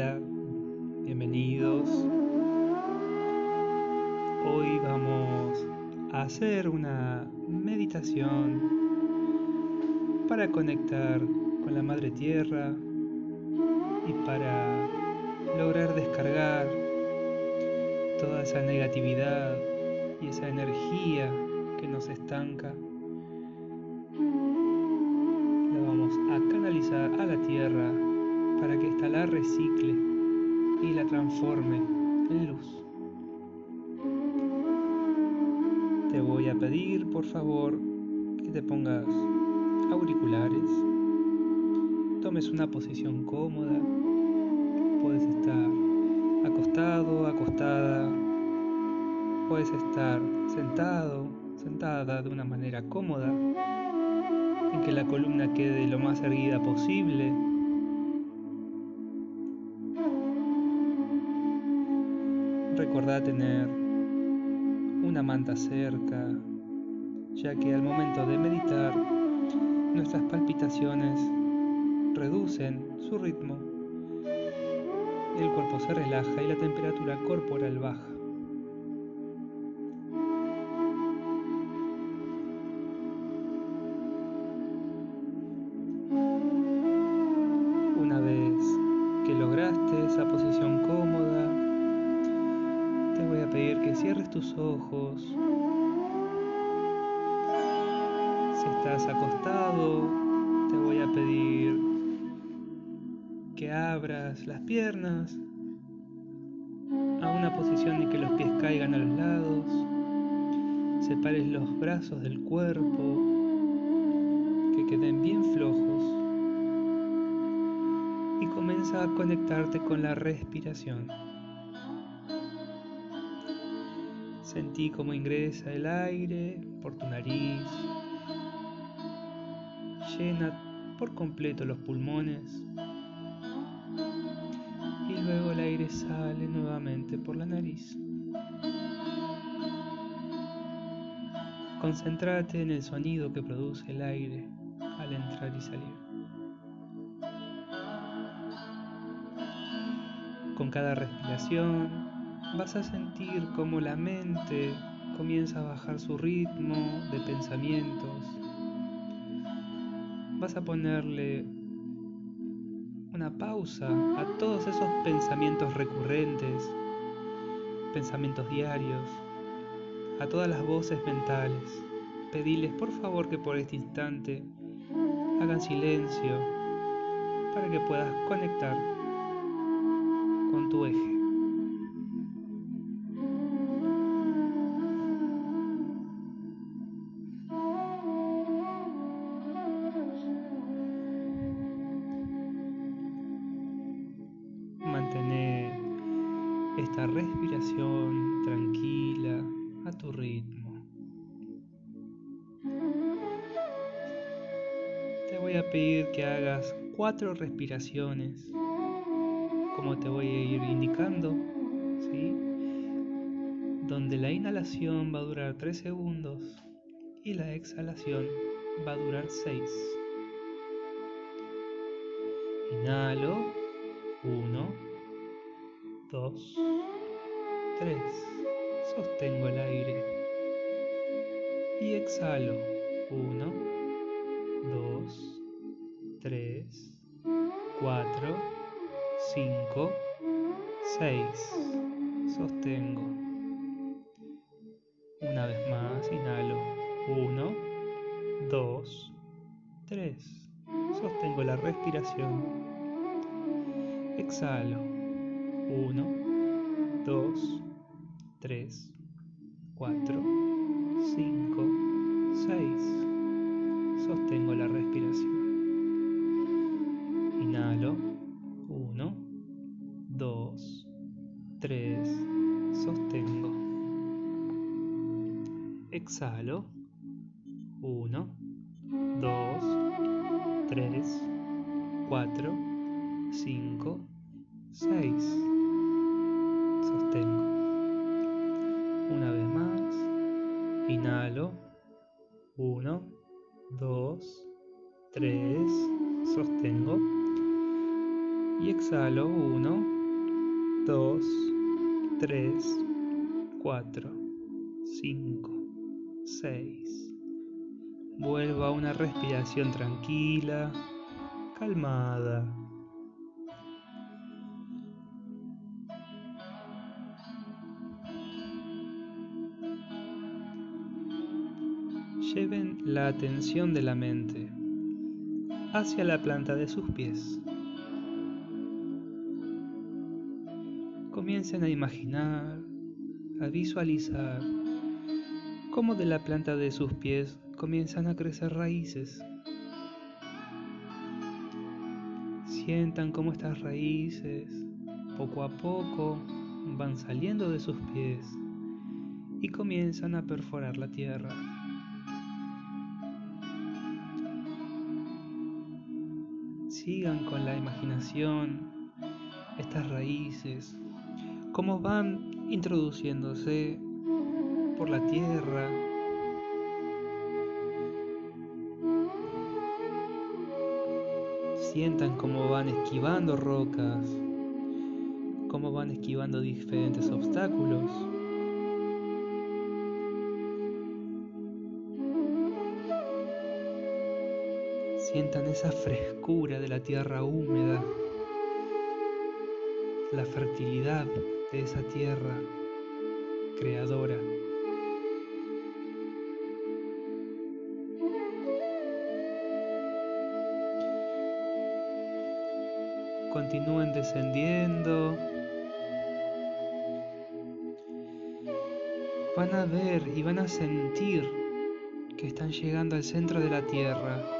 Hola, bienvenidos. Hoy vamos a hacer una meditación para conectar con la Madre Tierra y para lograr descargar toda esa negatividad y esa energía que nos estanca. Para que ésta la recicle y la transforme en luz. Te voy a pedir, por favor, que te pongas auriculares, tomes una posición cómoda, puedes estar acostado, acostada, puedes estar sentado, sentada de una manera cómoda, en que la columna quede lo más erguida posible Recordá tener una manta cerca, ya que al momento de meditar nuestras palpitaciones reducen su ritmo, el cuerpo se relaja y la temperatura corporal baja. Si estás acostado, te voy a pedir que abras las piernas a una posición en que los pies caigan a los lados. Separes los brazos del cuerpo, que queden bien flojos. Y comienza a conectarte con la respiración. Sentí cómo ingresa el aire por tu nariz, llena por completo los pulmones y luego el aire sale nuevamente por la nariz. Concéntrate en el sonido que produce el aire al entrar y salir. Con cada respiración vas a sentir cómo la mente comienza a bajar su ritmo de pensamientos. Vas a ponerle una pausa a todos esos pensamientos recurrentes, pensamientos diarios, a todas las voces mentales. Pediles por favor que por este instante hagan silencio para que puedas conectar con tu eje. Respiración tranquila a tu ritmo. Te voy a pedir que hagas cuatro respiraciones, como te voy a ir indicando, ¿sí? donde la inhalación va a durar 3 segundos y la exhalación va a durar 6. Inhalo. 1, 2, 3. Sostengo el aire. Y exhalo. 1, 2, 3, 4, 5, 6. Sostengo. Una vez más, inhalo. 1, 2, 3. Sostengo la respiración. Exhalo. 1, 2, 3, 4, 5, 6. Sostengo la respiración. Inhalo. 1, 2, 3. Sostengo. Exhalo. 1, 2, 3. Sostengo. Y exhalo 1, 2, 3, 4, 5, 6. Vuelvo a una respiración tranquila, calmada. Lleven la atención de la mente hacia la planta de sus pies. Comiencen a imaginar, a visualizar cómo de la planta de sus pies comienzan a crecer raíces. Sientan cómo estas raíces poco a poco van saliendo de sus pies y comienzan a perforar la tierra. Sigan con la imaginación estas raíces, cómo van introduciéndose por la tierra. Sientan cómo van esquivando rocas, cómo van esquivando diferentes obstáculos. Sientan esa frescura de la tierra húmeda, la fertilidad de esa tierra creadora. Continúen descendiendo. Van a ver y van a sentir que están llegando al centro de la Tierra.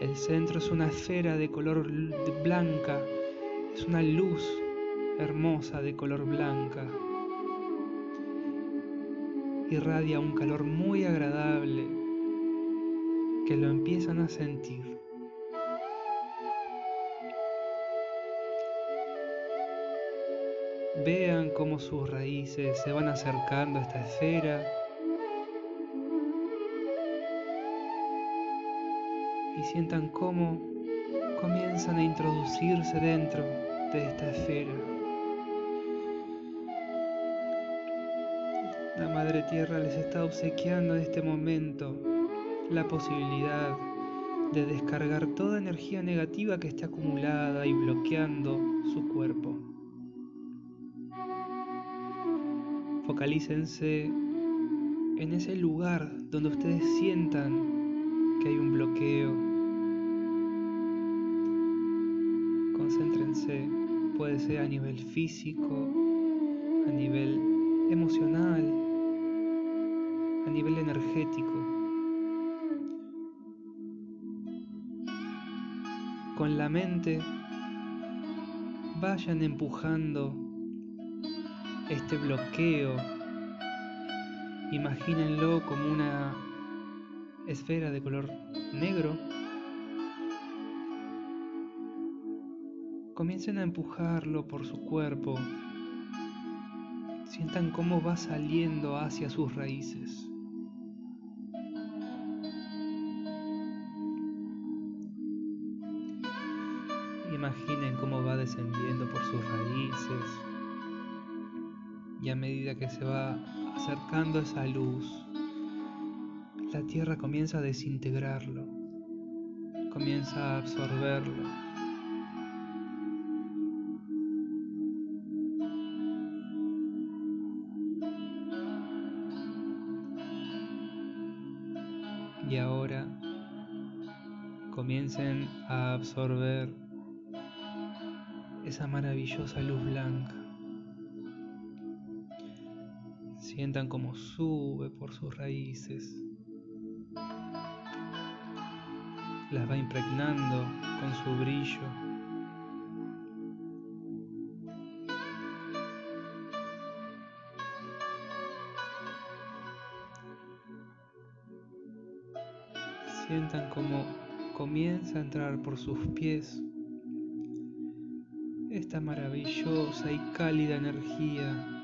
El centro es una esfera de color blanca, es una luz hermosa de color blanca. Irradia un calor muy agradable que lo empiezan a sentir. Vean cómo sus raíces se van acercando a esta esfera. Sientan cómo comienzan a introducirse dentro de esta esfera. La Madre Tierra les está obsequiando en este momento la posibilidad de descargar toda energía negativa que esté acumulada y bloqueando su cuerpo. Focalícense en ese lugar donde ustedes sientan que hay un bloqueo. Concéntrense, puede ser a nivel físico, a nivel emocional, a nivel energético. Con la mente vayan empujando este bloqueo, imagínenlo como una esfera de color negro. Comiencen a empujarlo por su cuerpo. Sientan cómo va saliendo hacia sus raíces. Imaginen cómo va descendiendo por sus raíces y a medida que se va acercando esa luz, la Tierra comienza a desintegrarlo, comienza a absorberlo. Comiencen a absorber esa maravillosa luz blanca. Sientan como sube por sus raíces. Las va impregnando con su brillo. Sientan como comienza a entrar por sus pies esta maravillosa y cálida energía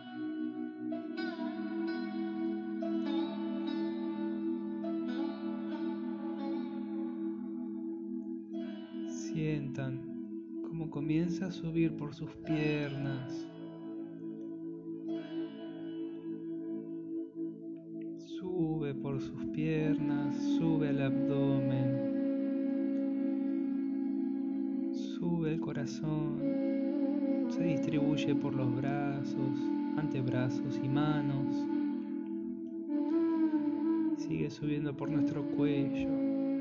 Sientan como comienza a subir por sus piernas. Se distribuye por los brazos, antebrazos y manos. Sigue subiendo por nuestro cuello,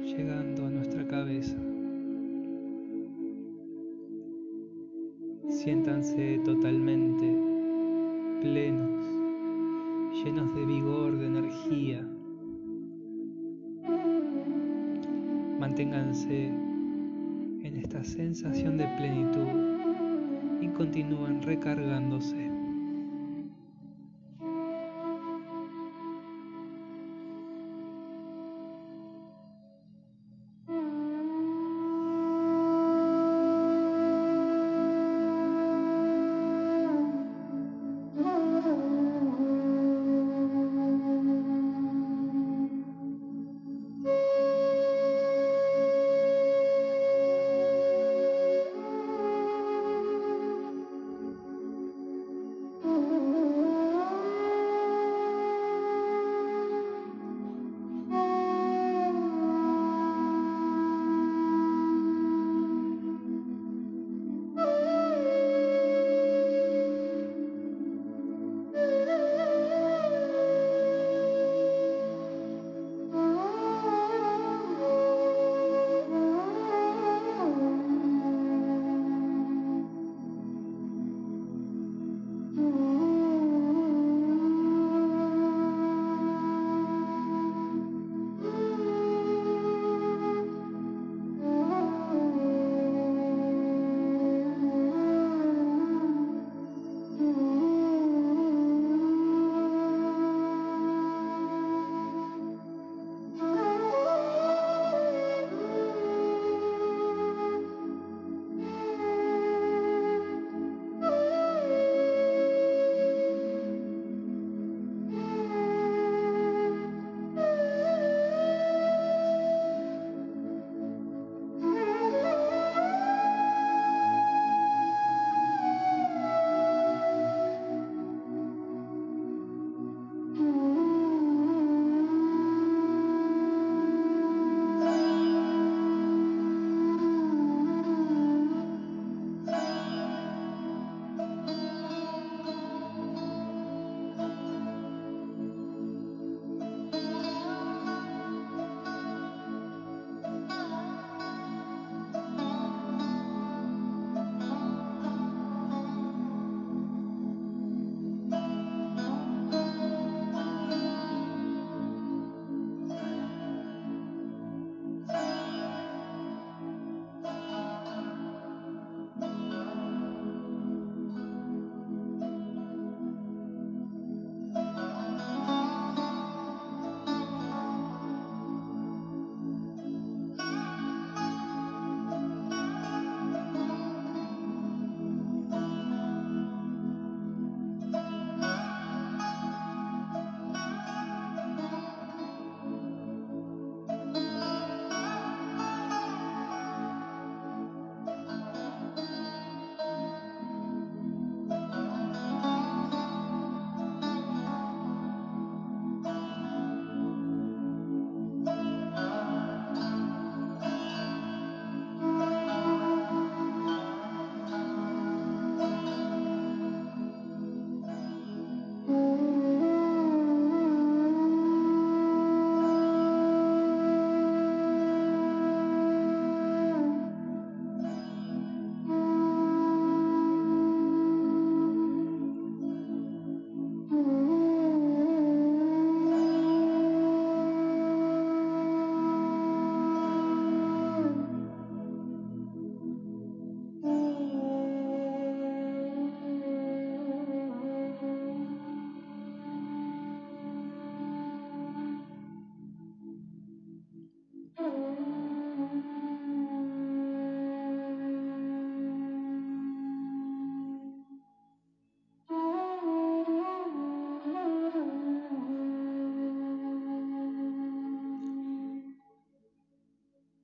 llegando a nuestra cabeza. Siéntanse totalmente plenos, llenos de vigor, de energía. Manténganse esta sensación de plenitud y continúen recargándose.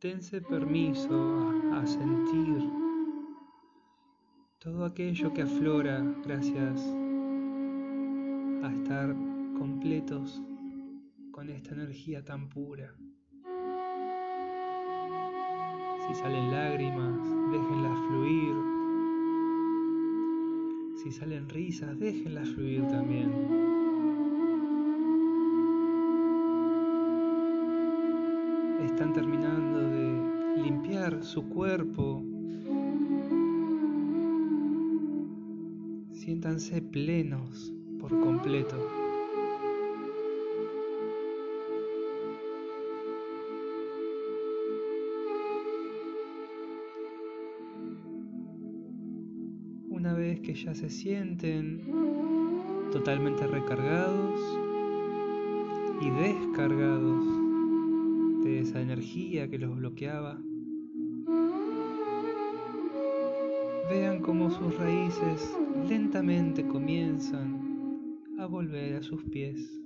Dense permiso a, sentir todo aquello que aflora gracias a estar completos con esta energía tan pura. Si salen lágrimas, déjenlas fluir. Si salen risas, déjenlas fluir también. Están terminando de limpiar su cuerpo. Siéntanse plenos por completo. Una vez que ya se sienten totalmente recargados y descargados esa energía que los bloqueaba, vean cómo sus raíces lentamente comienzan a volver a sus pies.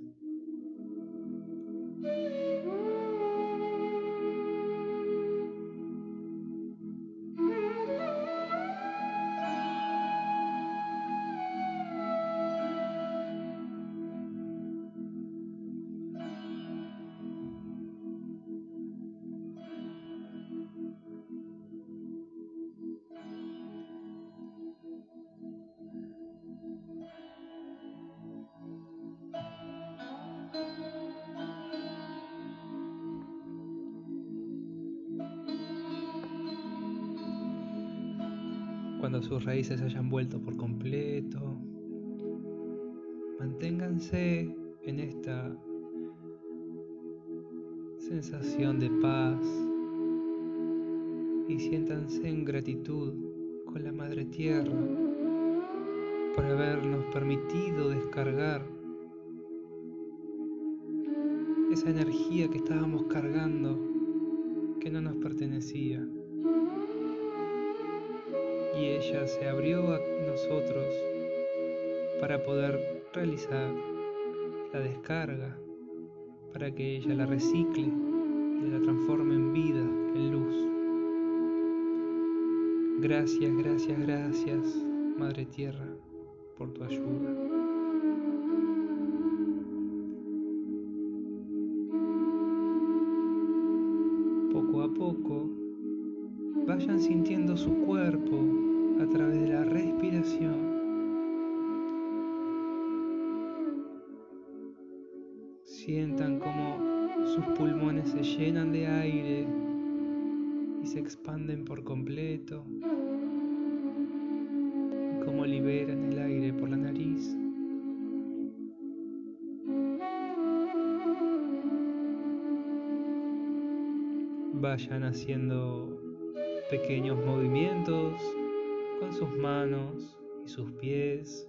Cuando sus raíces hayan vuelto por completo. Manténganse en esta sensación de paz y siéntanse en gratitud con la Madre Tierra por habernos permitido descargar esa energía que estábamos cargando que no nos pertenecía y ella se abrió a nosotros para poder realizar la descarga, para que ella la recicle y la transforme en vida, en luz. Gracias, gracias, gracias, Madre Tierra, por tu ayuda. Poco a poco, vayan sintiendo su cuerpo a través de la respiración. Sientan como sus pulmones se llenan de aire y se expanden por completo. Como liberan el aire por la nariz. Vayan haciendo pequeños movimientos con sus manos y sus pies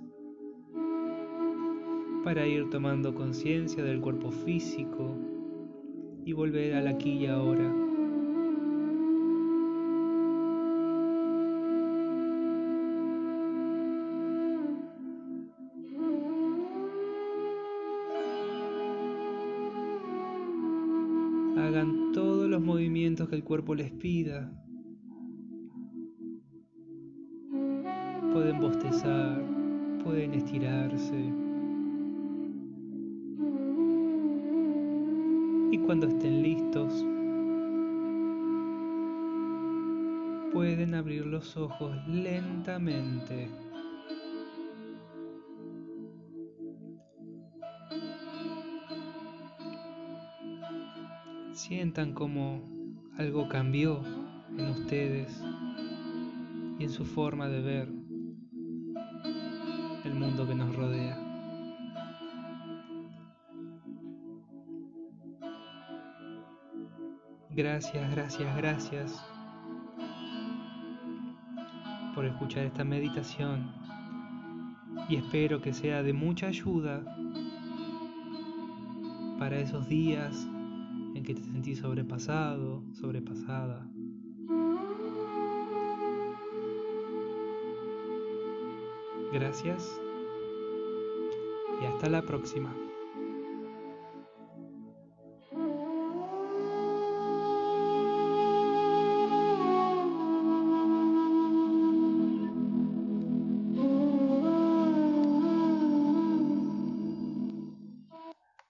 para ir tomando conciencia del cuerpo físico y volver al aquí y ahora. Hagan todos los movimientos que el cuerpo les pida estirarse. Y cuando estén listos, pueden abrir los ojos lentamente. Sientan como algo cambió en ustedes y en su forma de ver Gracias, gracias, gracias por escuchar esta meditación y espero que sea de mucha ayuda para esos días en que te sentís sobrepasado, sobrepasada. Gracias y hasta la próxima.